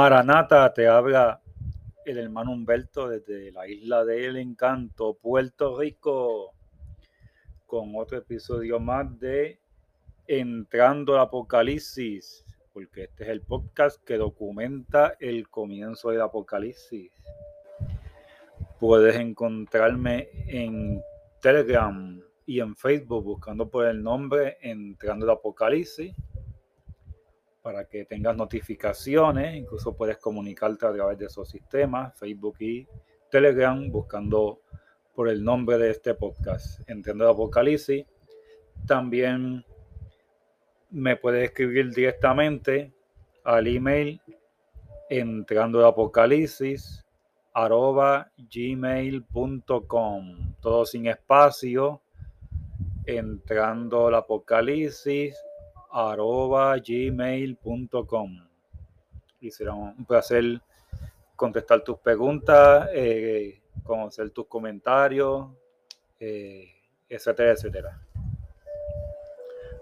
Maranata te habla el hermano Humberto desde la isla del encanto, Puerto Rico, con otro episodio más de Entrando al Apocalipsis, porque este es el podcast que documenta el comienzo del Apocalipsis. Puedes encontrarme en Telegram y en Facebook buscando por el nombre Entrando al Apocalipsis para que tengas notificaciones, incluso puedes comunicarte a través de esos sistemas, Facebook y Telegram, buscando por el nombre de este podcast, Entiendo el Apocalipsis. También me puedes escribir directamente al email entrando el apocalipsis arroba gmail.com todo sin espacio entrando el apocalipsis arroba gmail.com y será un placer contestar tus preguntas, eh, conocer tus comentarios, eh, etcétera, etcétera.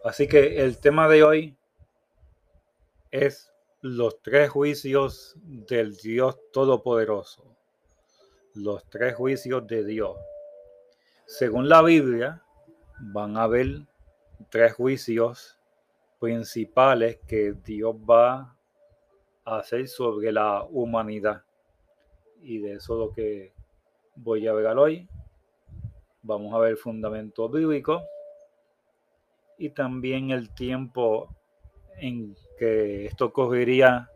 Así que el tema de hoy es los tres juicios del Dios Todopoderoso. Los tres juicios de Dios. Según la Biblia, van a haber tres juicios principales que Dios va a hacer sobre la humanidad. Y de eso lo que voy a ver hoy. Vamos a ver el fundamento bíblico y también el tiempo en que esto ocurriría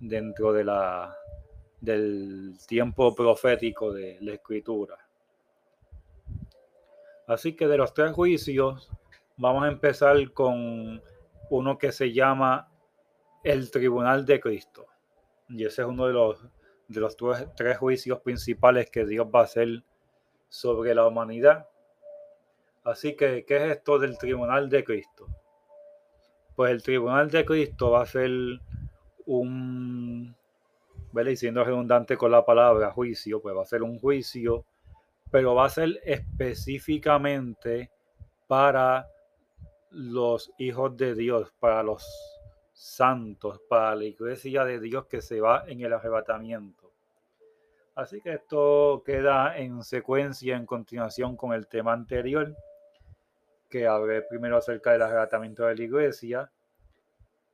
dentro de la, del tiempo profético de la escritura. Así que de los tres juicios, vamos a empezar con uno que se llama el Tribunal de Cristo. Y ese es uno de los, de los tres, juicios principales que Dios va a hacer sobre la humanidad. Así que, ¿qué es esto del Tribunal de Cristo? Pues el Tribunal de Cristo va a ser un, ¿vale? siendo redundante con la palabra juicio, pues va a ser un juicio, pero va a ser específicamente para los hijos de Dios, para los santos, para la iglesia de Dios que se va en el arrebatamiento. Así que esto queda en secuencia, en continuación con el tema anterior, que hablé primero acerca del arrebatamiento de la iglesia.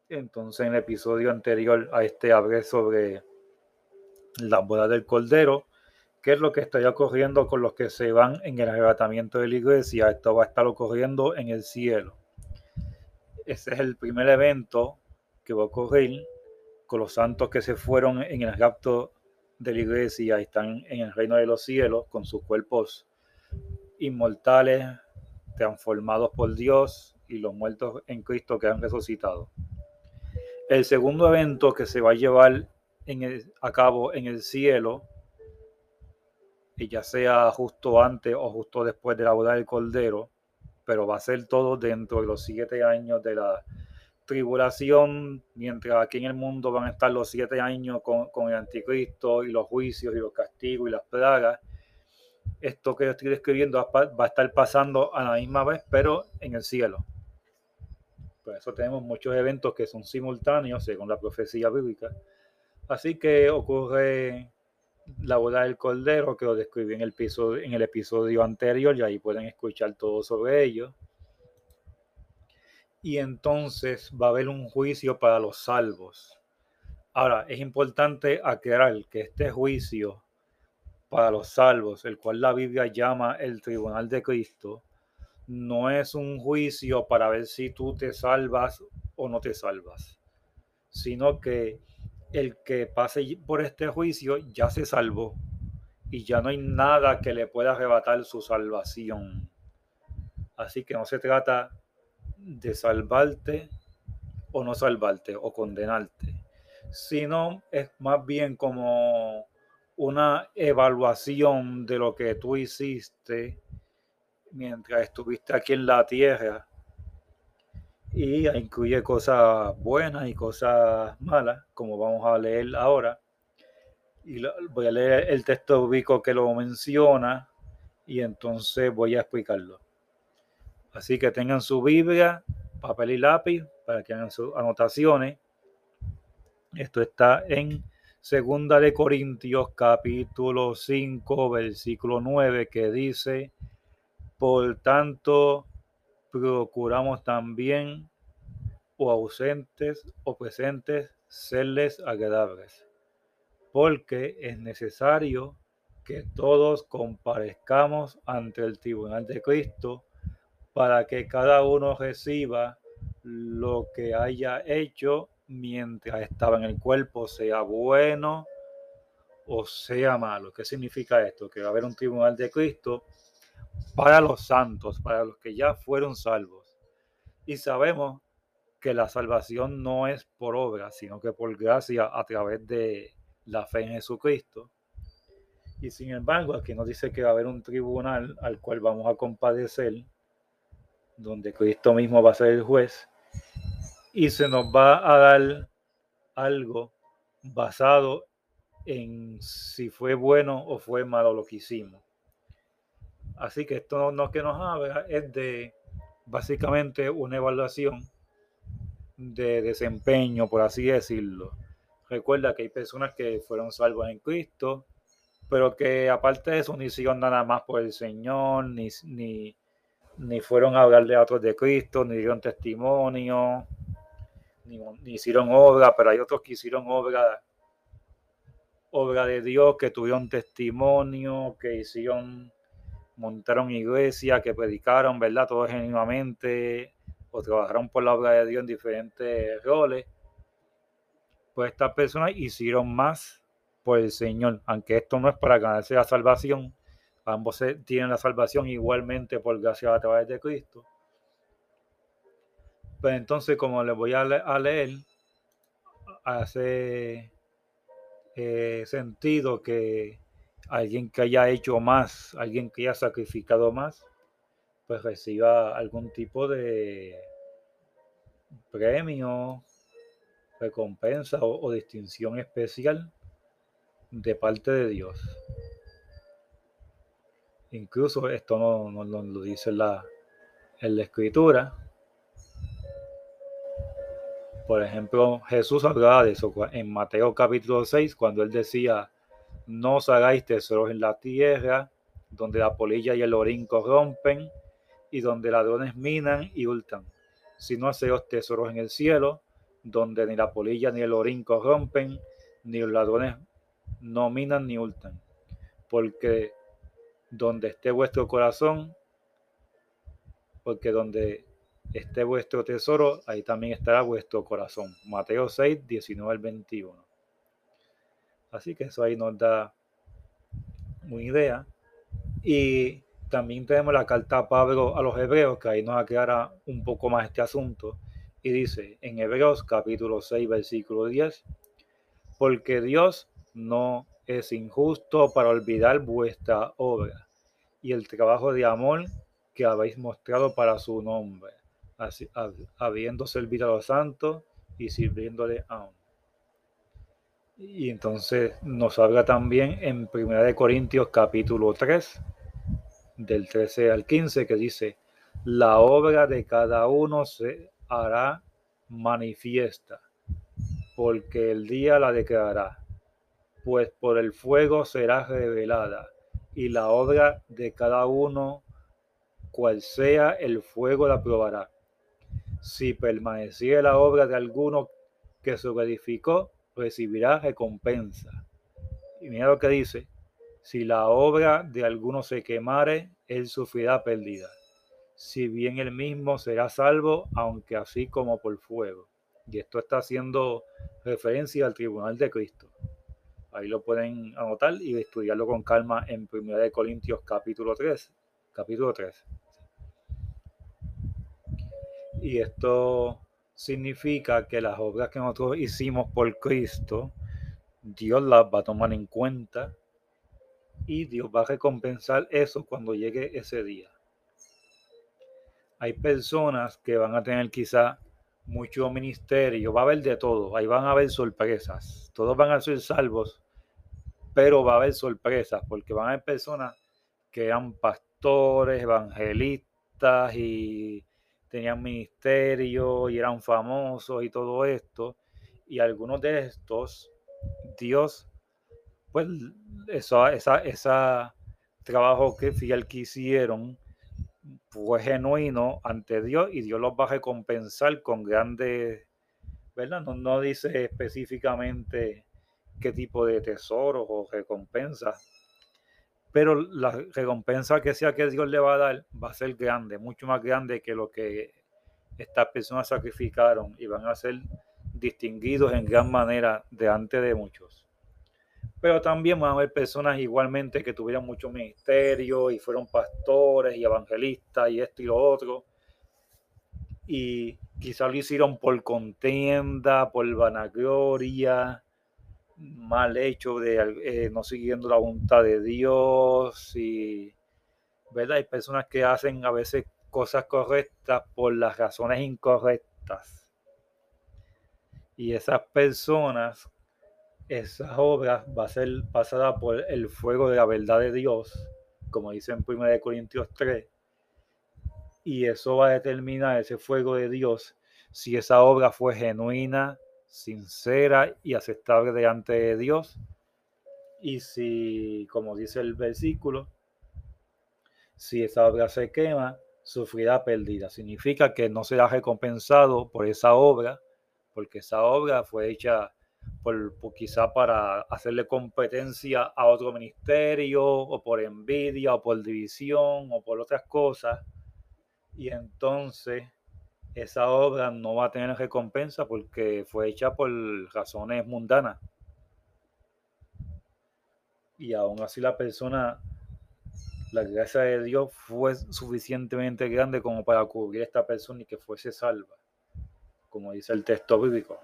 Entonces en el episodio anterior a este hablé sobre la boda del Cordero, que es lo que está ocurriendo con los que se van en el arrebatamiento de la iglesia. Esto va a estar ocurriendo en el cielo ese es el primer evento que va a ocurrir con los santos que se fueron en el rapto de la iglesia están en el reino de los cielos con sus cuerpos inmortales, transformados por Dios y los muertos en Cristo que han resucitado. El segundo evento que se va a llevar a cabo en el cielo, y ya sea justo antes o justo después de la boda del Cordero, pero va a ser todo dentro de los siete años de la tribulación, mientras aquí en el mundo van a estar los siete años con, el anticristo y los juicios y los castigos y las plagas. Esto que yo estoy describiendo va a estar pasando a la misma vez, pero en el cielo. Por eso tenemos muchos eventos que son simultáneos según la profecía bíblica. Así que ocurre la boda del Cordero, que lo describí en el, en el episodio anterior, y ahí pueden escuchar todo sobre ello. Y entonces va a haber un juicio para los salvos. Ahora, es importante aclarar que este juicio para los salvos, el cual la Biblia llama el tribunal de Cristo, no es un juicio para ver si tú te salvas o no te salvas, sino que el que pase por este juicio ya se salvó y ya no hay nada que le pueda arrebatar su salvación. Así que no se trata de salvarte o no salvarte o condenarte, sino es más bien como una evaluación de lo que tú hiciste mientras estuviste aquí en la tierra y incluye cosas buenas y cosas malas, como vamos a leer ahora. Y voy a leer el texto bíblico que lo menciona y entonces voy a explicarlo. Así que tengan su Biblia, papel y lápiz para que hagan sus anotaciones. Esto está en Segunda de Corintios capítulo 5 versículo 9 que dice, por tanto procuramos también o ausentes o presentes serles agradables, porque es necesario que todos comparezcamos ante el tribunal de Cristo para que cada uno reciba lo que haya hecho mientras estaba en el cuerpo, sea bueno o sea malo. ¿Qué significa esto? Que va a haber un tribunal de Cristo para los santos, para los que ya fueron salvos. Y sabemos que la salvación no es por obra, sino que por gracia a través de la fe en Jesucristo. Y sin embargo, aquí nos dice que va a haber un tribunal al cual vamos a compadecer, donde Cristo mismo va a ser el juez, y se nos va a dar algo basado en si fue bueno o fue malo lo que hicimos. Así que esto no, que nos habla es de básicamente una evaluación de desempeño, por así decirlo. Recuerda que hay personas que fueron salvas en Cristo, pero que aparte de eso no hicieron nada más por el Señor, ni, ni, ni fueron a hablarle a otros de Cristo, ni dieron testimonio, ni, hicieron obra, pero hay otros que hicieron obra, obra de Dios, que tuvieron testimonio, que hicieron, montaron iglesia, que predicaron, ¿verdad? Todo genuinamente, o trabajaron por la obra de Dios en diferentes roles. Pues estas personas hicieron más por el Señor, aunque esto no es para ganarse la salvación, ambos tienen la salvación igualmente por gracia a través de Cristo pues entonces, como les voy a, leer, hace eh, sentido que alguien que haya hecho más, alguien que haya sacrificado más, pues reciba algún tipo de premio, recompensa o, distinción especial de parte de Dios. Incluso esto no, lo dice la, en la escritura, por ejemplo, Jesús hablaba de eso en Mateo capítulo 6, cuando él decía, no os hagáis tesoros en la tierra, donde la polilla y el orín corrompen, y donde ladrones minan y hurtan, sino haceos tesoros en el cielo, donde ni la polilla ni el orín corrompen, ni los ladrones no minan ni hurtan. Porque donde esté vuestro corazón, porque donde esté vuestro tesoro, ahí también estará vuestro corazón. Mateo 6, 19 al 21. Así que eso ahí nos da una idea. Y también tenemos la carta a Pablo a los hebreos, que ahí nos aclara un poco más este asunto. Y dice en Hebreos capítulo 6, versículo 10, porque Dios no es injusto para olvidar vuestra obra y el trabajo de amor que habéis mostrado para su nombre habiendo servido a los santos y sirviéndole aún. Y entonces nos habla también en 1 Corintios capítulo 3, del 13 al 15, que dice, la obra de cada uno se hará manifiesta, porque el día la declarará, pues por el fuego será revelada, y la obra de cada uno, cual sea el fuego, la probará. Si permaneciera la obra de alguno que se edificó, recibirá recompensa. Y mira lo que dice, si la obra de alguno se quemare, él sufrirá pérdida. Si bien él mismo será salvo, aunque así como por fuego. Y esto está haciendo referencia al tribunal de Cristo. Ahí lo pueden anotar y estudiarlo con calma en 1 Corintios capítulo 3. Capítulo 3. Y esto significa que las obras que nosotros hicimos por Cristo, Dios las va a tomar en cuenta y Dios va a recompensar eso cuando llegue ese día. Hay personas que van a tener quizá mucho ministerio, va a haber de todo, ahí van a haber sorpresas, todos van a ser salvos, pero va a haber sorpresas porque van a haber personas que eran pastores, evangelistas y tenían ministerio y eran famosos y todo esto. Y algunos de estos Dios, pues, eso, esa, esa trabajo que fiel que hicieron fue genuino ante Dios y Dios los va a recompensar con grandes, ¿verdad? No, no dice específicamente qué tipo de tesoros o recompensas, pero la recompensa que sea que Dios le va a dar va a ser grande, mucho más grande que lo que estas personas sacrificaron y van a ser distinguidos en gran manera delante de muchos. Pero también van a haber personas igualmente que tuvieron mucho ministerio y fueron pastores y evangelistas y esto y lo otro. Y quizás lo hicieron por contienda, por vanagloria, mal hecho de eh, no siguiendo la voluntad de Dios y verdad hay personas que hacen a veces cosas correctas por las razones incorrectas. Y esas personas esas obras va a ser pasada por el fuego de la verdad de Dios como dice en 1 Corintios 3 y eso va a determinar ese fuego de Dios si esa obra fue genuina sincera y aceptable delante de Dios. Y si, como dice el versículo, si esa obra se quema, sufrirá pérdida. Significa que no será recompensado por esa obra, porque esa obra fue hecha por, quizá para hacerle competencia a otro ministerio, o por envidia, o por división, o por otras cosas. Y entonces esa obra no va a tener recompensa porque fue hecha por razones mundanas. Y aún así la persona, la gracia de Dios fue suficientemente grande como para cubrir a esta persona y que fuese salva, como dice el texto bíblico.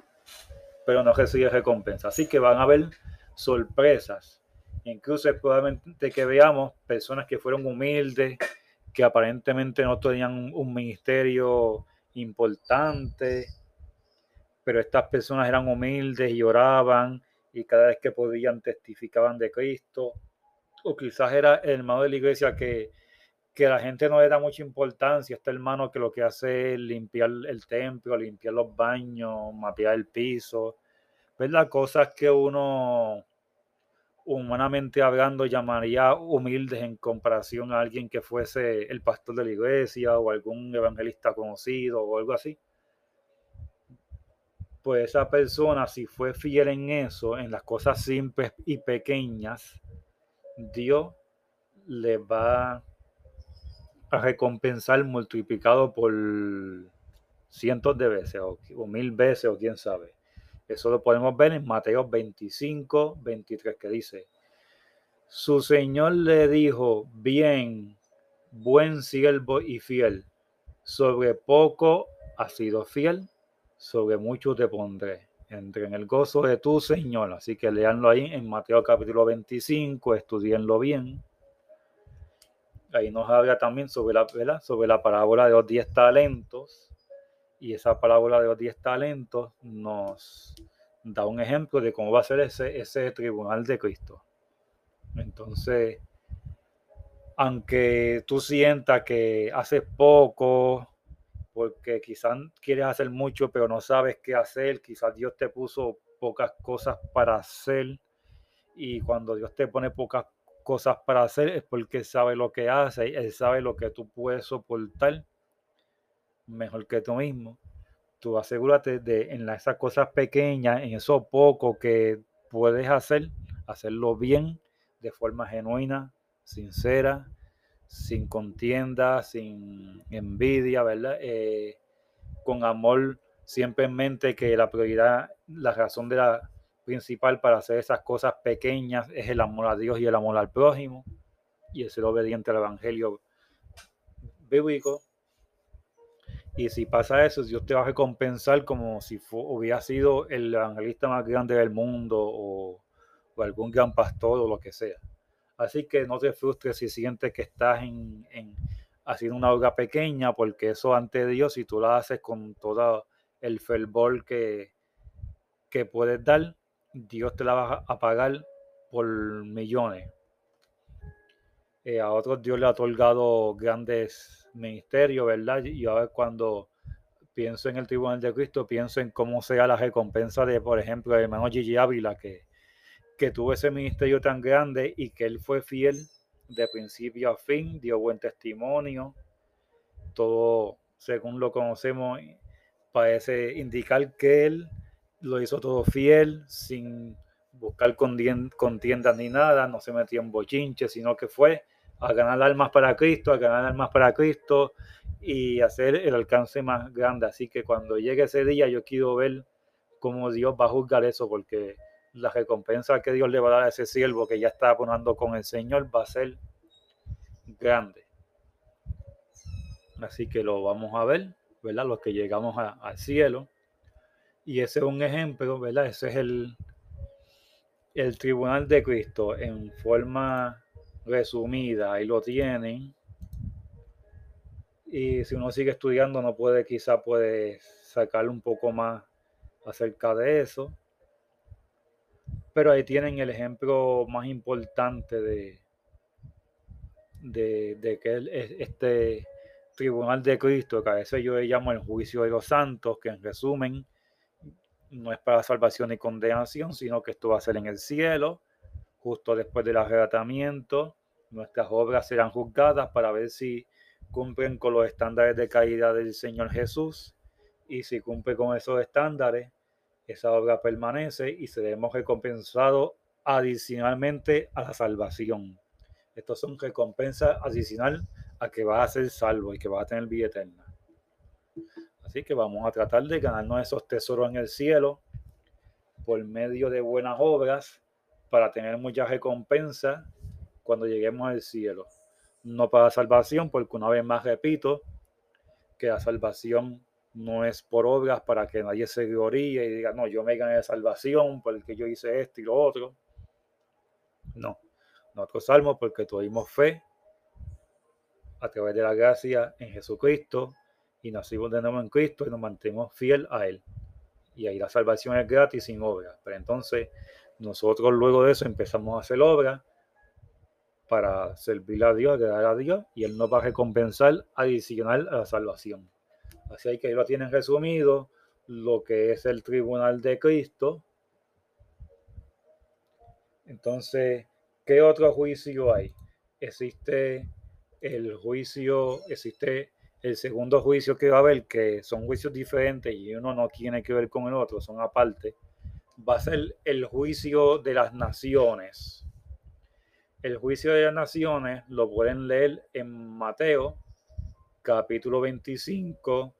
Pero no recibe recompensa. Así que van a haber sorpresas. Incluso probablemente que veamos personas que fueron humildes, que aparentemente no tenían un ministerio importante, pero estas personas eran humildes y oraban y cada vez que podían testificaban de Cristo. O quizás era el hermano de la iglesia que, que la gente no le da mucha importancia, este hermano que lo que hace es limpiar el templo, limpiar los baños, mapear el piso, ¿verdad? Cosas que uno humanamente hablando llamaría humildes en comparación a alguien que fuese el pastor de la iglesia o algún evangelista conocido o algo así. Pues esa persona, si fue fiel en eso, en las cosas simples y pequeñas, Dios le va a recompensar multiplicado por cientos de veces o, o mil veces o quién sabe. Eso lo podemos ver en Mateo 25, 23, que dice, su Señor le dijo, bien, buen siervo y fiel, sobre poco has sido fiel, sobre mucho te pondré. Entre en el gozo de tu Señor. Así que leanlo ahí en Mateo capítulo 25, estudienlo bien. Ahí nos habla también sobre la, sobre la parábola de los diez talentos y esa parábola de los diez talentos nos da un ejemplo de cómo va a ser ese, ese tribunal de Cristo. Entonces, aunque tú sientas que haces poco, porque quizás quieres hacer mucho, pero no sabes qué hacer, quizás Dios te puso pocas cosas para hacer, y cuando Dios te pone pocas cosas para hacer es porque sabe lo que hace, Él sabe lo que tú puedes soportar mejor que tú mismo. Tú asegúrate de en esas cosas pequeñas, en eso poco que puedes hacer, hacerlo bien, de forma genuina, sincera, sin contienda, sin envidia, ¿verdad? Eh, con amor siempre en mente que la prioridad, la razón de la principal para hacer esas cosas pequeñas es el amor a Dios y el amor al prójimo y el ser obediente al Evangelio bíblico. Y si pasa eso, Dios te va a recompensar como si hubiera sido el evangelista más grande del mundo o, algún gran pastor o lo que sea. Así que no te frustres si sientes que estás en, haciendo una obra pequeña, porque eso ante Dios, si tú la haces con todo el fervor que, que puedes dar, Dios te la va a pagar por millones. Eh, a otros Dios le ha otorgado grandes ministerio, ¿verdad? Y ver cuando pienso en el Tribunal de Cristo, pienso en cómo sea la recompensa de, por ejemplo, el hermano Gigi Ávila, que que tuvo ese ministerio tan grande y que él fue fiel de principio a fin, dio buen testimonio, todo según lo conocemos parece indicar que él lo hizo todo fiel, sin buscar contiendas ni nada, no se metió en bochinche, sino que fue a ganar almas para Cristo, a ganar almas para Cristo y hacer el alcance más grande. Así que cuando llegue ese día yo quiero ver cómo Dios va a juzgar eso, porque la recompensa que Dios le va a dar a ese siervo que ya está poniendo con el Señor va a ser grande. Así que lo vamos a ver, ¿verdad? Los que llegamos al cielo. Y ese es un ejemplo, ¿verdad? Ese es el, el tribunal de Cristo en forma resumida. Ahí lo tienen. Y si uno sigue estudiando, no puede, quizá puede sacar un poco más acerca de eso. Pero ahí tienen el ejemplo más importante de, de, de que este tribunal de Cristo, que a veces yo le llamo el juicio de los santos, que en resumen no es para salvación y condenación, sino que esto va a ser en el cielo, justo después del arrebatamiento. Nuestras obras serán juzgadas para ver si cumplen con los estándares de caída del Señor Jesús y si cumple con esos estándares, esa obra permanece y seremos recompensados adicionalmente a la salvación. Estos son recompensas adicional a que vas a ser salvo y que vas a tener vida eterna. Así que vamos a tratar de ganarnos esos tesoros en el cielo por medio de buenas obras para tener mucha recompensa cuando lleguemos al cielo. No para salvación, porque una vez más repito que la salvación no es por obras para que nadie se gloríe y diga, no, yo me gané salvación porque yo hice esto y lo otro. No, nosotros salmos porque tuvimos fe a través de la gracia en Jesucristo y nacimos de nuevo en Cristo y nos mantenemos fiel a Él. Y ahí la salvación es gratis sin obra. Pero entonces nosotros luego de eso empezamos a hacer obra para servir a Dios, agradar a Dios y Él nos va a recompensar adicional a la salvación. Así que ahí lo tienen resumido lo que es el tribunal de Cristo. Entonces, ¿qué otro juicio hay? Existe el juicio, existe el segundo juicio que va a haber, que son juicios diferentes y uno no tiene que ver con el otro, son aparte, va a ser el juicio de las naciones. El juicio de las naciones lo pueden leer en Mateo, capítulo 25,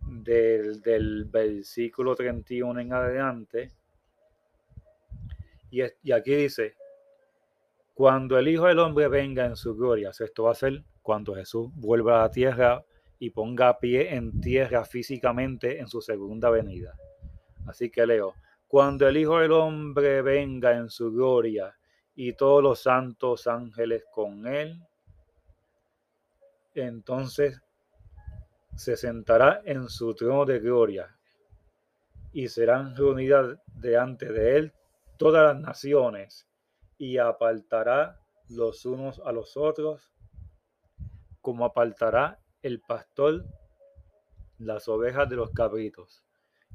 del, del versículo 31 en adelante. Y, y aquí dice, cuando el Hijo del Hombre venga en su gloria, esto va a ser cuando Jesús vuelva a la tierra y ponga pie en tierra físicamente en su segunda venida. Así que leo, cuando el Hijo del Hombre venga en su gloria y todos los santos ángeles con él, entonces se sentará en su trono de gloria y serán reunidas delante de él todas las naciones y apartará los unos a los otros, como apartará el pastor las ovejas de los cabritos,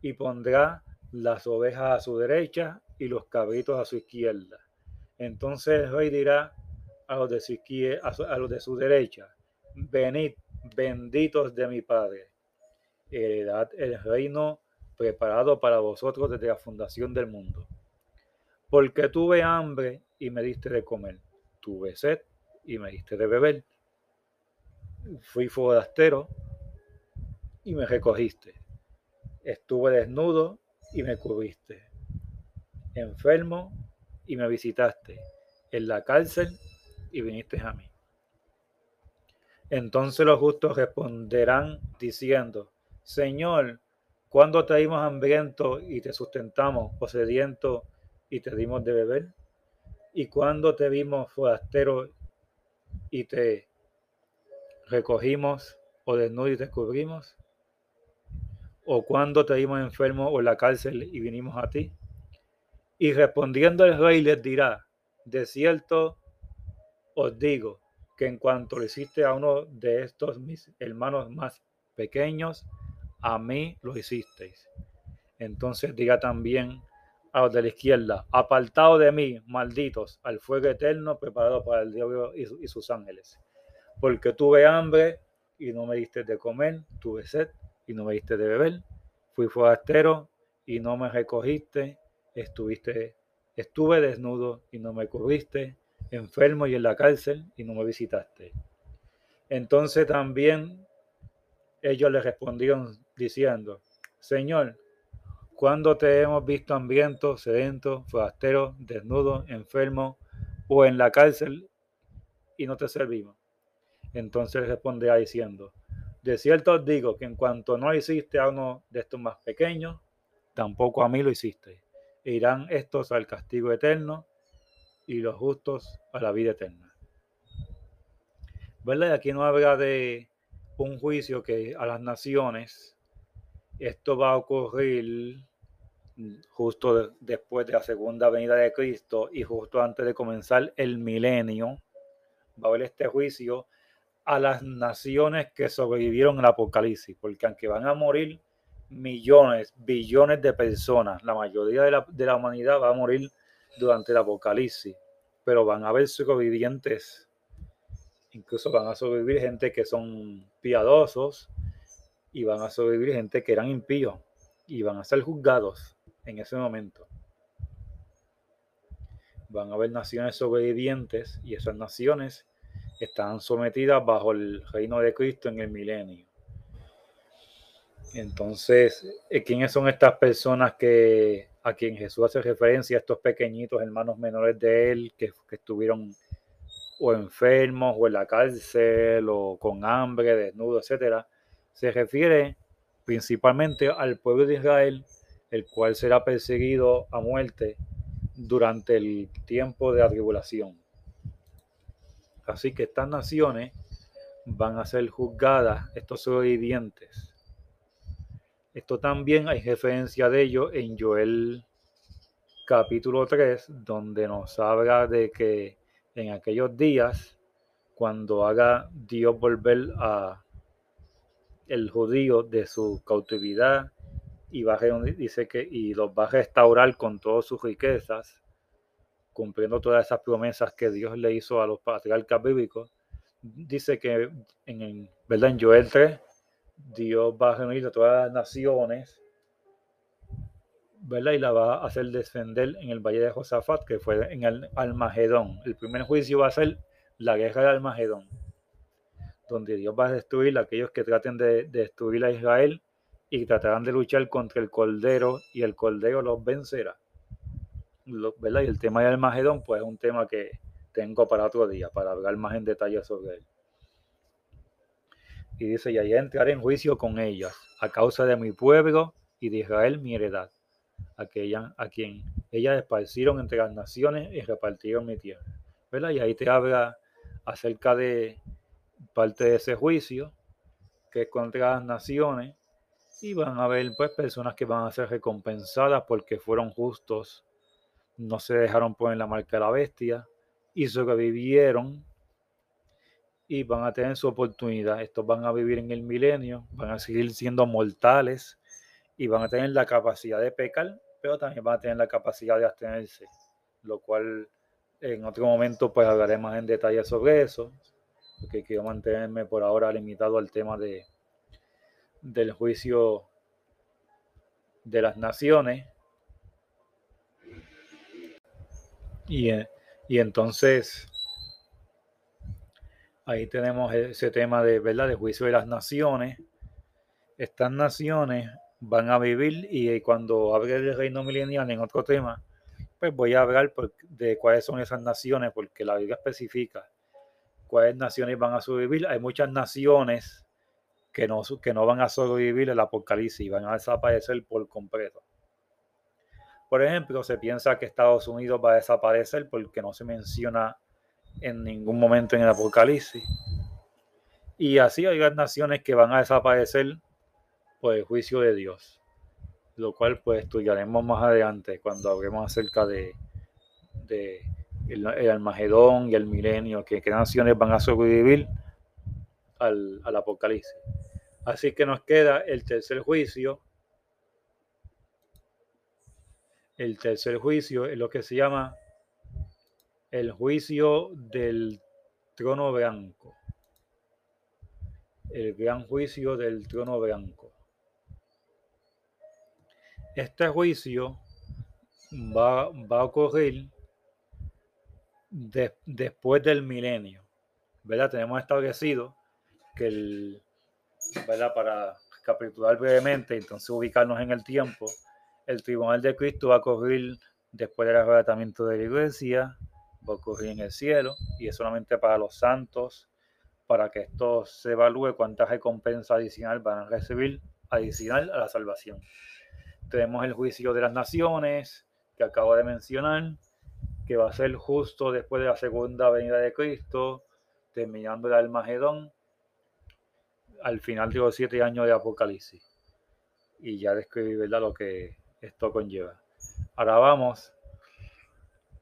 y pondrá las ovejas a su derecha y los cabritos a su izquierda. Entonces el rey dirá a los de su, izquierda, a los de su derecha, venid, benditos de mi Padre, heredad el reino preparado para vosotros desde la fundación del mundo. Porque tuve hambre y me diste de comer. Tuve sed y me diste de beber. Fui forastero y me recogiste. Estuve desnudo y me cubriste. Enfermo y me visitaste. En la cárcel y viniste a mí. Entonces los justos responderán diciendo, Señor, ¿cuándo te dimos hambriento y te sustentamos, o sediento y te dimos de beber? y cuando te vimos forastero y te recogimos o desnudo y te cubrimos, o cuando te vimos enfermo o en la cárcel y vinimos a ti. Y respondiendo el rey les dirá, de cierto os digo que en cuanto le hiciste a uno de estos mis hermanos más pequeños, a mí lo hicisteis. Entonces diga también a los de la izquierda, apartado de mí, malditos, al fuego eterno preparado para el diablo y sus ángeles. Porque tuve hambre y no me diste de comer, tuve sed y no me diste de beber, fui forastero y no me recogiste, estuviste, estuve desnudo y no me cubriste, enfermo y en la cárcel y no me visitaste. Entonces también ellos le respondieron diciendo, Señor, ¿cuándo te hemos visto hambriento, sedento, forastero, desnudo, enfermo o en la cárcel y no te servimos? Entonces responderá diciendo, de cierto os digo que en cuanto no hiciste a uno de estos más pequeños, tampoco a mí lo hiciste. E irán estos al castigo eterno y los justos a la vida eterna. ¿Verdad? Aquí no habla de un juicio que a las naciones esto va a ocurrir justo después de la segunda venida de Cristo y justo antes de comenzar el milenio. Va a haber este juicio a las naciones que sobrevivieron al Apocalipsis, porque aunque van a morir millones, billones de personas, la mayoría de la, de la humanidad va a morir durante el Apocalipsis, pero van a haber sobrevivientes, incluso van a sobrevivir gente que son piadosos y van a sobrevivir gente que eran impíos y van a ser juzgados en ese momento. Van a haber naciones sobrevivientes y esas naciones están sometidas bajo el reino de Cristo en el milenio. Entonces, eh, ¿quiénes son estas personas que a quien Jesús hace referencia, estos pequeñitos hermanos menores de él que, que estuvieron o enfermos o en la cárcel o con hambre, desnudo, etcétera? Se refiere principalmente al pueblo de Israel, el cual será perseguido a muerte durante el tiempo de la tribulación. Así que estas naciones van a ser juzgadas, estos sobrevivientes. Esto también hay referencia de ello en Joel capítulo 3, donde nos habla de que en aquellos días, cuando haga Dios volver a el judío de su cautividad y va a, dice que y los va a restaurar con todas sus riquezas cumpliendo todas esas promesas que Dios le hizo a los patriarcas bíblicos, dice que en, ¿verdad? en Joel 3, Dios va a reunir a todas las naciones ¿verdad? y la va a hacer descender en el valle de Josafat, que fue en el Almagedón. El primer juicio va a ser la guerra de Almagedón, donde Dios va a destruir a aquellos que traten de, de destruir a Israel y tratarán de luchar contra el Cordero y el Cordero los vencerá. Y el tema del Magedón, pues es un tema que tengo para otro día, para hablar más en detalle sobre él. Y dice, y allá entraré en juicio con ellas, a causa de mi pueblo y de Israel mi heredad, aquella, a quien ellas esparcieron entre las naciones y repartieron mi tierra. Y ahí te habla acerca de parte de ese juicio, que es contra las naciones, y van a haber pues personas que van a ser recompensadas porque fueron justos no se dejaron poner la marca de la bestia y sobrevivieron y van a tener su oportunidad. Estos van a vivir en el milenio, van a seguir siendo mortales y van a tener la capacidad de pecar, pero también van a tener la capacidad de abstenerse, lo cual en otro momento pues hablaré más en detalle sobre eso, porque quiero mantenerme por ahora limitado al tema de del juicio de las naciones Eh, y, entonces ahí tenemos ese tema de, ¿verdad? de juicio de las naciones. Estas naciones van a vivir y cuando hable del reino milenial en otro tema, pues voy a hablar de cuáles son esas naciones, porque la Biblia especifica cuáles naciones van a sobrevivir. Hay muchas naciones que no, que no van a sobrevivir el apocalipsis y van a desaparecer por completo. Por ejemplo, se piensa que Estados Unidos va a desaparecer porque no se menciona en ningún momento en el Apocalipsis. Y así hay naciones que van a desaparecer por el juicio de Dios, lo cual pues estudiaremos más adelante cuando hablemos acerca de, el, Almagedón y el milenio, que qué naciones van a sobrevivir al, al Apocalipsis. Así que nos queda el tercer juicio, El tercer juicio es lo que se llama el juicio del trono blanco. El gran juicio del trono blanco. Este juicio va, va a ocurrir después del milenio. ¿Verdad? Tenemos establecido que el. Para capitular brevemente, entonces ubicarnos en el tiempo, el tribunal de Cristo va a ocurrir después del arrebatamiento de la iglesia, va a ocurrir en el cielo y es solamente para los santos, para que esto se evalúe cuántas recompensas adicional van a recibir adicional a la salvación. Tenemos el juicio de las naciones que acabo de mencionar, que va a ser justo después de la segunda venida de Cristo, terminando el Almagedón, al final de los siete años de Apocalipsis. Y ya describí ¿verdad? lo que esto conlleva. Ahora vamos,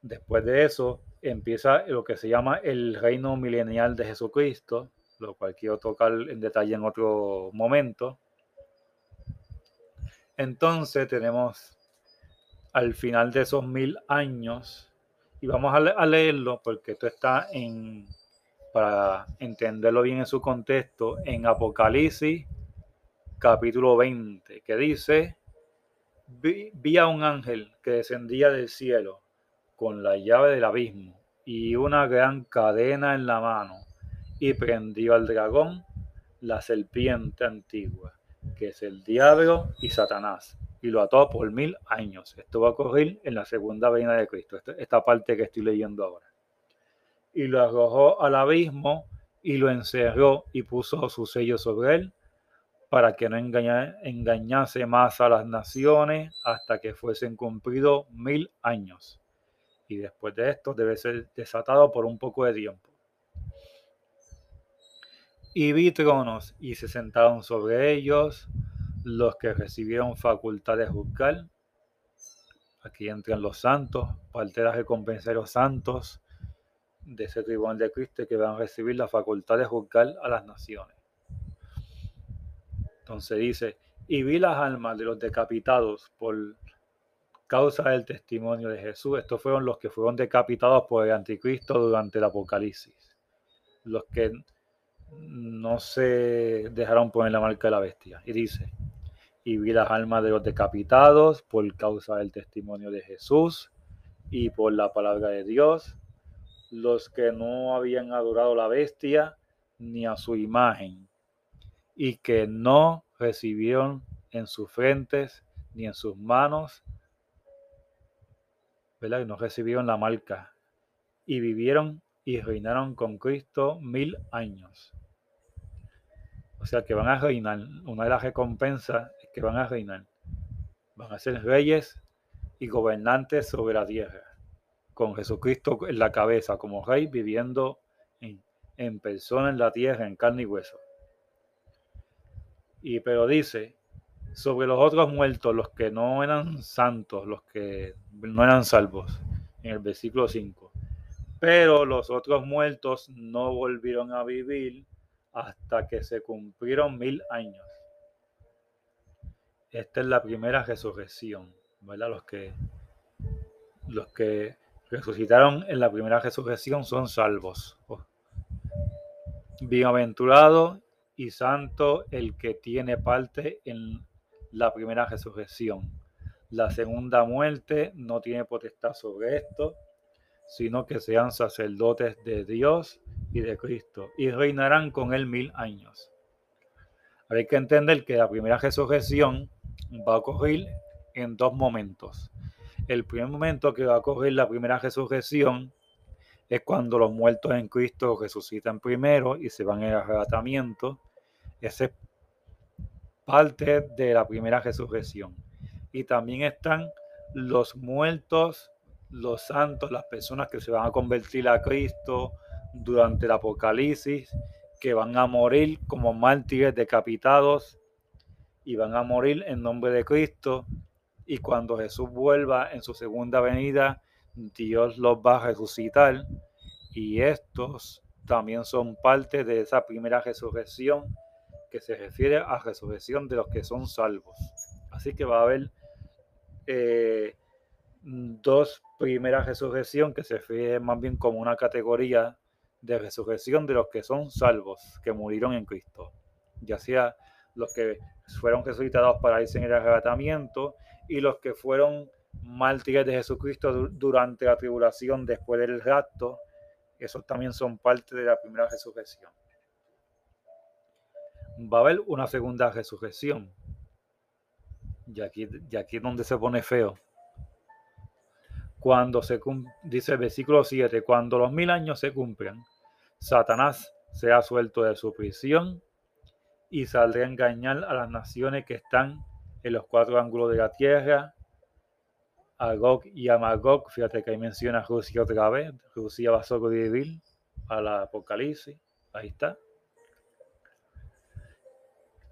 después de eso, empieza lo que se llama el reino milenial de Jesucristo, lo cual quiero tocar en detalle en otro momento. Entonces tenemos al final de esos mil años, y vamos a, leerlo porque esto está en, para entenderlo bien en su contexto, en Apocalipsis capítulo 20, que dice, vi, a un ángel que descendía del cielo con la llave del abismo y una gran cadena en la mano, y prendió al dragón, la serpiente antigua, que es el diablo y Satanás, y lo ató por mil años. Esto va a ocurrir en la segunda venida de Cristo, esta parte que estoy leyendo ahora. Y lo arrojó al abismo y lo encerró y puso su sello sobre él para que no engañase más a las naciones hasta que fuesen cumplidos mil años y después de esto debe ser desatado por un poco de tiempo. Y vi tronos y se sentaron sobre ellos los que recibieron facultad de juzgar. Aquí entran los santos, parte de la los santos de ese tribunal de Cristo que van a recibir la facultad de juzgar a las naciones. Entonces dice, y vi las almas de los decapitados por causa del testimonio de Jesús. Estos fueron los que fueron decapitados por el anticristo durante el Apocalipsis. Los que no se dejaron poner la marca de la bestia. Y dice, y vi las almas de los decapitados por causa del testimonio de Jesús y por la palabra de Dios, los que no habían adorado la bestia ni a su imagen, y que no recibieron en sus frentes ni en sus manos ¿verdad? no recibieron la marca y vivieron y reinaron con Cristo mil años. O sea que van a reinar. Una de las recompensas es que van a reinar. Van a ser reyes y gobernantes sobre la tierra, con Jesucristo en la cabeza, como rey, viviendo en, en persona en la tierra, en carne y hueso. Y pero dice sobre los otros muertos, los que no eran santos, los que no eran salvos, en el versículo 5. Pero los otros muertos no volvieron a vivir hasta que se cumplieron mil años. Esta es la primera resurrección, ¿verdad? Los que, los que resucitaron en la primera resurrección son salvos. Bienaventurado y santo el que tiene parte en la primera resurrección. La segunda muerte no tiene potestad sobre esto, sino que sean sacerdotes de Dios y de Cristo y reinarán con él mil años. hay que entender que la primera resurrección va a ocurrir en dos momentos. El primer momento que va a ocurrir la primera resurrección es cuando los muertos en Cristo resucitan primero y se van en arrebatamiento. Ese parte de la primera resurrección. Y también están los muertos, los santos, las personas que se van a convertir a Cristo durante el Apocalipsis, que van a morir como mártires decapitados y van a morir en nombre de Cristo. Y cuando Jesús vuelva en su segunda venida, Dios los va a resucitar. Y estos también son parte de esa primera resurrección que se refiere a resurrección de los que son salvos. Así que va a haber eh, dos primeras resurrección que se refiere más bien como una categoría de resurrección de los que son salvos, que murieron en Cristo, ya sea los que fueron resucitados para irse en el arrebatamiento y los que fueron mártires de Jesucristo durante la tribulación después del rapto, esos también son parte de la primera resurrección. Va a haber una segunda resurrección. Y aquí, y aquí es donde se pone feo. Cuando se dice el versículo 7, cuando los mil años se cumplan, Satanás sea suelto de su prisión y saldrá a engañar a las naciones que están en los cuatro ángulos de la tierra, a Gog y a Magog. Fíjate que ahí menciona Rusia otra vez. Rusia va a sobrevivir a la Apocalipsis. Ahí está.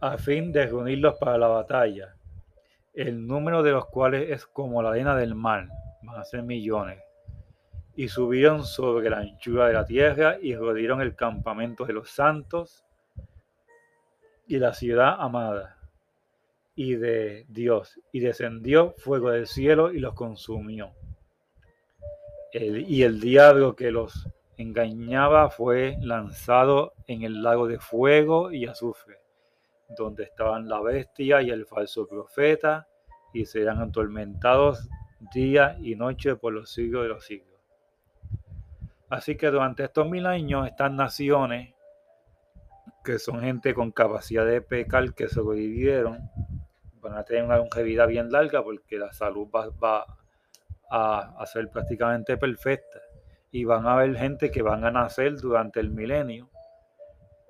A fin de reunirlos para la batalla, el número de los cuales es como la arena del mar, van a ser millones. Y subieron sobre la anchura de la tierra y rodearon el campamento de los santos y la ciudad amada y de Dios, y descendió fuego del cielo y los consumió. y el diablo que los engañaba fue lanzado en el lago de fuego y azufre, donde estaban la bestia y el falso profeta, y serán atormentados día y noche por los siglos de los siglos. Así que durante estos mil años estas naciones que son gente con capacidad de pecar que sobrevivieron, van a tener una longevidad bien larga porque la salud va, a, ser prácticamente perfecta. Y van a haber gente que van a nacer durante el milenio,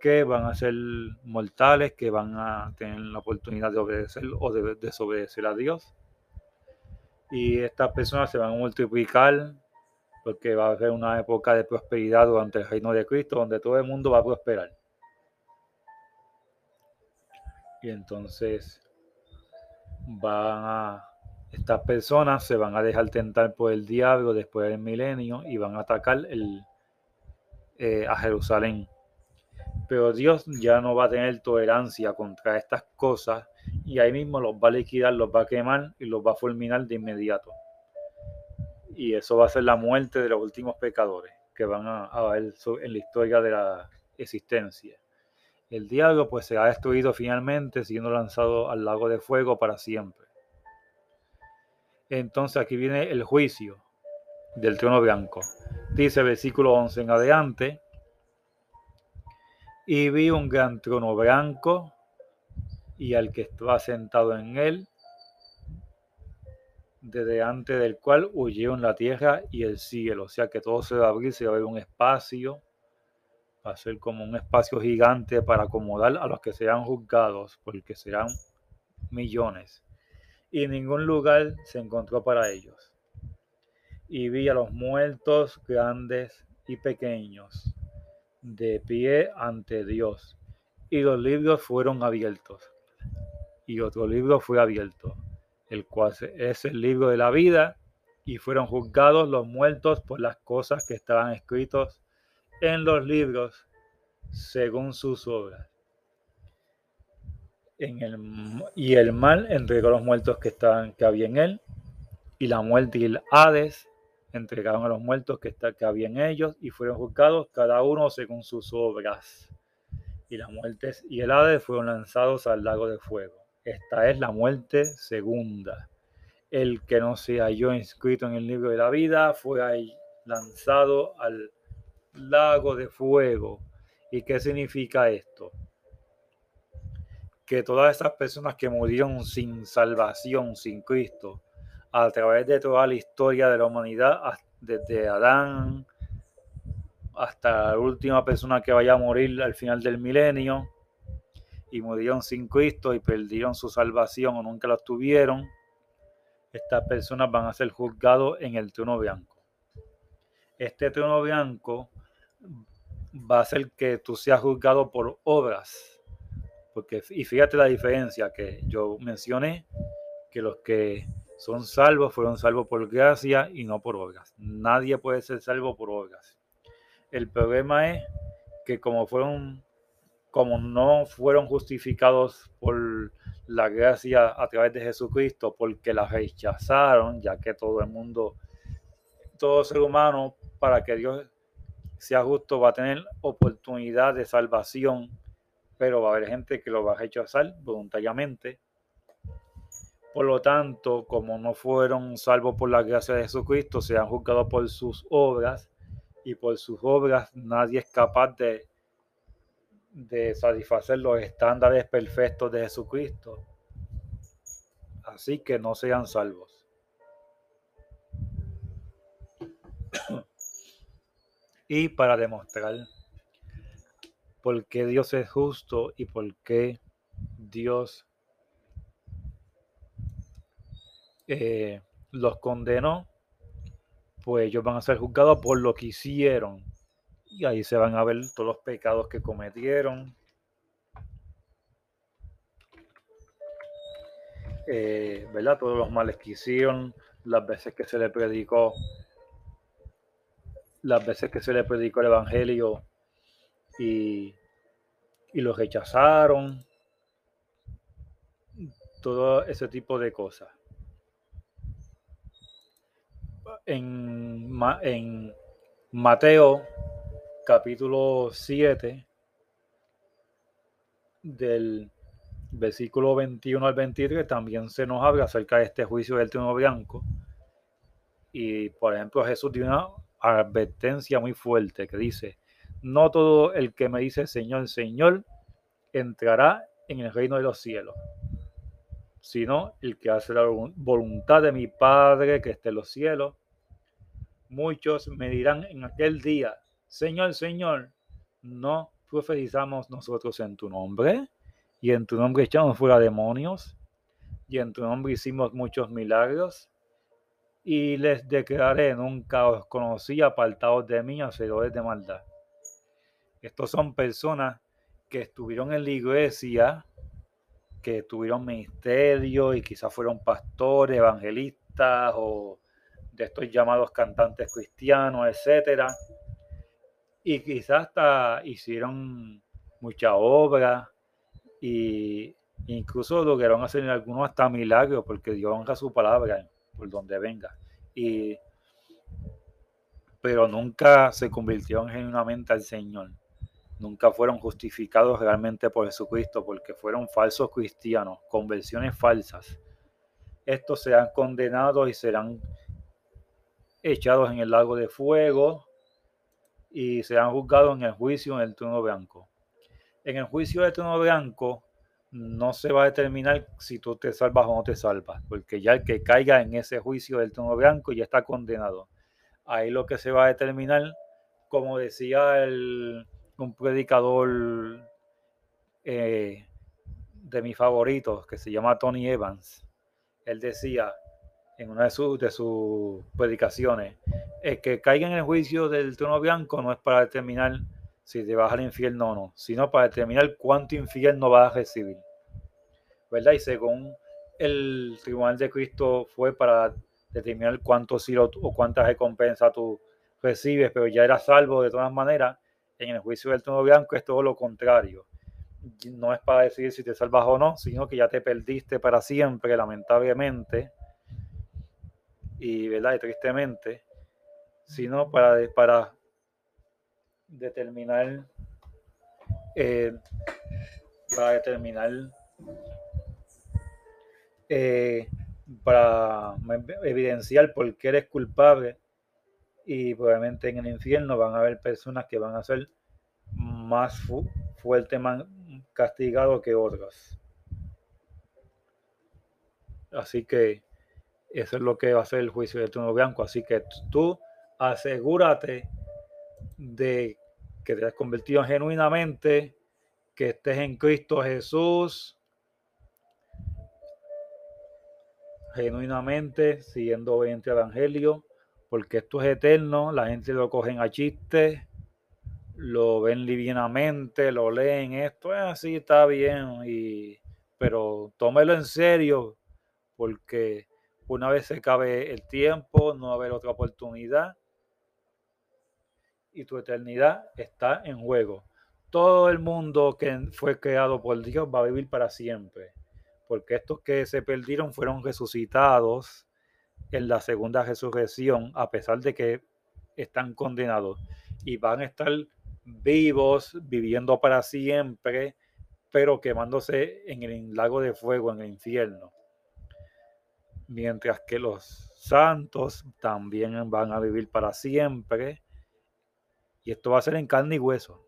que van a ser mortales, que van a tener la oportunidad de obedecer o de desobedecer a Dios. Y estas personas se van a multiplicar porque va a haber una época de prosperidad durante el reino de Cristo donde todo el mundo va a prosperar. Y entonces van a, estas personas se van a dejar tentar por el diablo después del milenio y van a atacar eh, a Jerusalén. Pero Dios ya no va a tener tolerancia contra estas cosas y ahí mismo los va a liquidar, los va a quemar y los va a fulminar de inmediato. Y eso va a ser la muerte de los últimos pecadores que van a, ver en la historia de la existencia. El diablo pues se ha destruido finalmente siendo lanzado al lago de fuego para siempre. Entonces aquí viene el juicio del trono blanco. Dice versículo 11 en adelante. Y vi un gran trono blanco y al que estaba sentado en él, de delante del cual huyeron la tierra y el cielo. O sea que todo se va a abrir, se va a ver un espacio va a ser como un espacio gigante para acomodar a los que sean juzgados, porque serán millones. Y ningún lugar se encontró para ellos. Y vi a los muertos grandes y pequeños, de pie ante Dios. Y los libros fueron abiertos. Y otro libro fue abierto, el cual es el libro de la vida. Y fueron juzgados los muertos por las cosas que estaban escritos en los libros según sus obras. En el, y el mal entregó los muertos que, estaban, que había en él, y la muerte y el Hades entregaron a los muertos que, está, que había en ellos, y fueron juzgados cada uno según sus obras. Y la muerte y el Hades fueron lanzados al lago de fuego. Esta es la muerte segunda. El que no se halló inscrito en el libro de la vida fue ahí lanzado al lago de fuego. ¿Y qué significa esto? Que todas esas personas que murieron sin salvación, sin Cristo, a través de toda la historia de la humanidad, desde Adán hasta la última persona que vaya a morir al final del milenio, y murieron sin Cristo y perdieron su salvación o nunca la tuvieron, estas personas van a ser juzgados en el trono blanco. Este trono blanco va a ser que tú seas juzgado por obras. Porque, y fíjate la diferencia que yo mencioné, que los que son salvos fueron salvos por gracia y no por obras. Nadie puede ser salvo por obras. El problema es que como fueron, como no fueron justificados por la gracia a través de Jesucristo porque la rechazaron, ya que todo el mundo, todo ser humano, para que Dios sea justo, va a tener oportunidad de salvación, pero va a haber gente que lo va a rechazar voluntariamente. Por lo tanto, como no fueron salvos por la gracia de Jesucristo, se han juzgado por sus obras y por sus obras nadie es capaz de de satisfacer los estándares perfectos de Jesucristo. Así que no sean salvos. y para demostrar por qué Dios es justo y por qué Dios eh, los condenó, pues ellos van a ser juzgados por lo que hicieron y ahí se van a ver todos los pecados que cometieron. Eh, ¿Verdad? Todos los males que hicieron, las veces que se le predicó, las veces que se le predicó el Evangelio y, y lo rechazaron. Todo ese tipo de cosas. En, Mateo capítulo 7 del versículo 21 al 23 también se nos habla acerca de este juicio del trono blanco. Y por ejemplo Jesús tiene una advertencia muy fuerte que dice, no todo el que me dice Señor, Señor, entrará en el reino de los cielos, sino el que hace la voluntad de mi Padre que esté en los cielos. Muchos me dirán en aquel día, Señor, Señor, no profetizamos nosotros en tu nombre, y en tu nombre echamos fuera demonios, y en tu nombre hicimos muchos milagros, y les declaré, nunca os conocí apartados de mí, hacedores de maldad. Estos son personas que estuvieron en la iglesia, que tuvieron ministerio y quizás fueron pastores, evangelistas o de estos llamados cantantes cristianos, etcétera y quizás hasta hicieron mucha obra y incluso lograron hacer algunos hasta milagros porque Dios honra su palabra por donde venga. Y, pero nunca se convirtieron genuinamente al Señor. Nunca fueron justificados realmente por Jesucristo porque fueron falsos cristianos, conversiones falsas. Estos serán condenados y serán echados en el lago de fuego y serán juzgados en el juicio en el trono blanco. En el juicio del trono blanco no se va a determinar si tú te salvas o no te salvas, porque ya el que caiga en ese juicio del trono blanco ya está condenado. Ahí lo que se va a determinar, como decía el, un predicador eh, de mis favoritos, que se llama Tony Evans, él decía en una de sus, de sus predicaciones, el que caiga en el juicio del trono blanco no es para determinar si te vas al infierno o no, sino para determinar cuánto infierno vas a recibir. ¿Verdad? Y según el tribunal de Cristo fue para determinar cuánto silo o cuánta recompensa tú recibes, pero ya eras salvo de todas maneras, en el juicio del trono blanco es todo lo contrario. No es para decidir si te salvas o no, sino que ya te perdiste para siempre, lamentablemente, y, ¿verdad? y tristemente sino para, para determinar eh, para determinar eh, para evidenciar por qué eres culpable y probablemente en el infierno van a haber personas que van a ser más fu castigados que otras así que eso es lo que va a ser el juicio del trono blanco así que tú asegúrate de que te has convertido genuinamente, que estés en Cristo Jesús, genuinamente, siguiendo obediente al Evangelio, porque esto es eterno, la gente lo cogen a chiste, lo ven livianamente, lo leen, esto es así, está bien, y, pero tómelo en serio, porque una vez se acabe el tiempo, no va a haber otra oportunidad y tu eternidad está en juego. Todo el mundo que fue creado por Dios va a vivir para siempre. porque estos que se perdieron fueron resucitados en la segunda resurrección, a pesar de que están condenados y van a estar vivos, viviendo para siempre, pero quemándose en el lago de fuego, en el infierno. Mientras que los santos también van a vivir para siempre. Y esto va a ser en carne y hueso.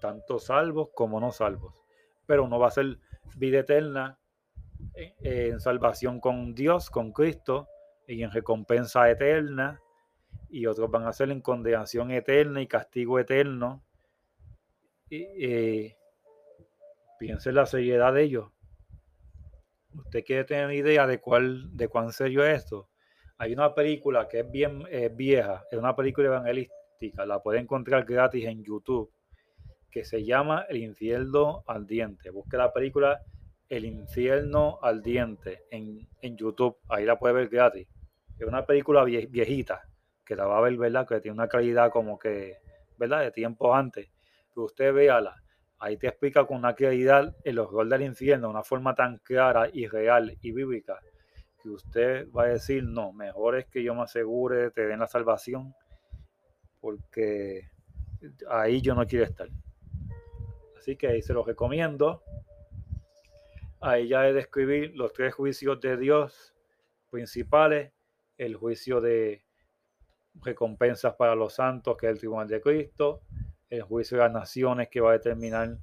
Tanto salvos como no salvos. Pero uno va a ser vida eterna en salvación con Dios, con Cristo, y en recompensa eterna y otros van a ser en condenación eterna y castigo eterno. Y, eh, piense en la seriedad de ellos. ¿Usted quiere tener idea de cuál, de cuán serio es esto? Hay una película que es bien vieja, es una película evangelística, la puede encontrar gratis en YouTube, que se llama El infierno al diente. Busque la película El infierno al diente en, en YouTube, ahí la puede ver gratis. Es una película viejita, que la va a ver, ¿verdad? Que tiene una calidad como que, ¿verdad? De tiempo antes. Pero usted véala, ahí te explica con una claridad el horror del infierno, de una forma tan clara y real y bíblica, que usted va a decir, no, mejor es que yo me asegure, te den la salvación, porque ahí yo no quiero estar. Así que ahí se lo recomiendo. Ahí ya he de escribir los tres juicios de Dios principales, el juicio de recompensas para los santos, que es el tribunal de Cristo, el juicio de las naciones que va a determinar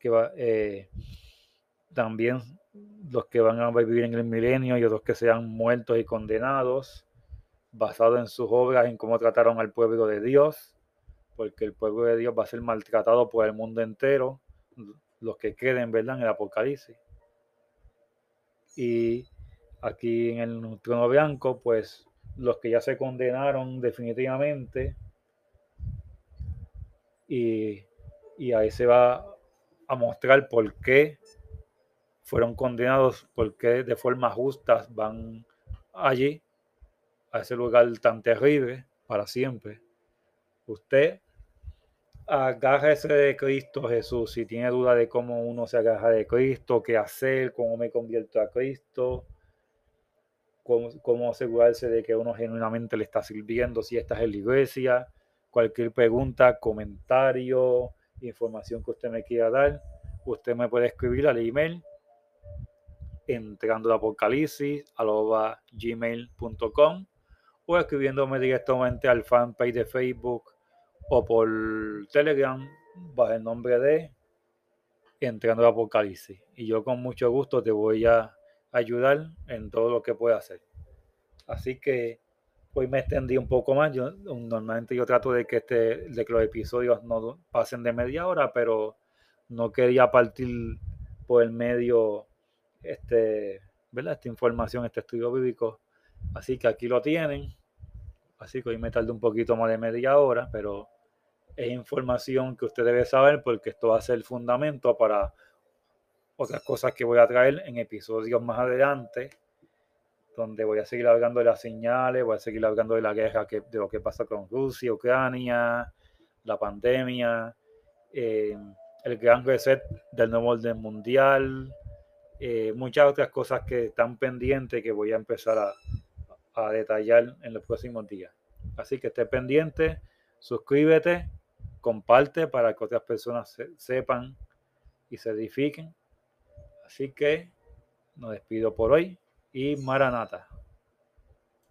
que va eh, también los que van a vivir en el milenio y otros que sean muertos y condenados, basado en sus obras, en cómo trataron al pueblo de Dios, porque el pueblo de Dios va a ser maltratado por el mundo entero, los que queden, ¿verdad?, en el Apocalipsis. Y aquí en el trono blanco, pues los que ya se condenaron definitivamente. Y, ahí se va a mostrar por qué fueron condenados, por qué de forma justa van allí, a ese lugar tan terrible para siempre. Usted ese de Cristo Jesús. Si tiene duda de cómo uno se agarra de Cristo, qué hacer, cómo me convierto a Cristo, cómo, asegurarse de que uno genuinamente le está sirviendo, si esta es la iglesia, cualquier pregunta, comentario, información que usted me quiera dar, usted me puede escribir al email entrando apocalipsis gmail.com o escribiéndome directamente al fanpage de Facebook o por Telegram bajo el nombre de Entrando Apocalipsis. Y yo con mucho gusto te voy a ayudar en todo lo que pueda hacer. Así que hoy me extendí un poco más. Yo normalmente yo trato de que este, de que los episodios no pasen de media hora, pero no quería partir por el medio este, ¿verdad? esta información, este estudio bíblico. Así que aquí lo tienen. Así que hoy me tardé un poquito más de media hora, pero es información que usted debe saber porque esto va a ser el fundamento para otras cosas que voy a traer en episodios más adelante, donde voy a seguir hablando de las señales, voy a seguir hablando de la guerra, que, de lo que pasa con Rusia, Ucrania, la pandemia, eh, el gran reset del nuevo orden mundial, eh, muchas otras cosas que están pendientes que voy a empezar a, a detallar en los próximos días. Así que esté pendiente, suscríbete, comparte para que otras personas sepan y se edifiquen Así que nos despido por hoy y Maranata.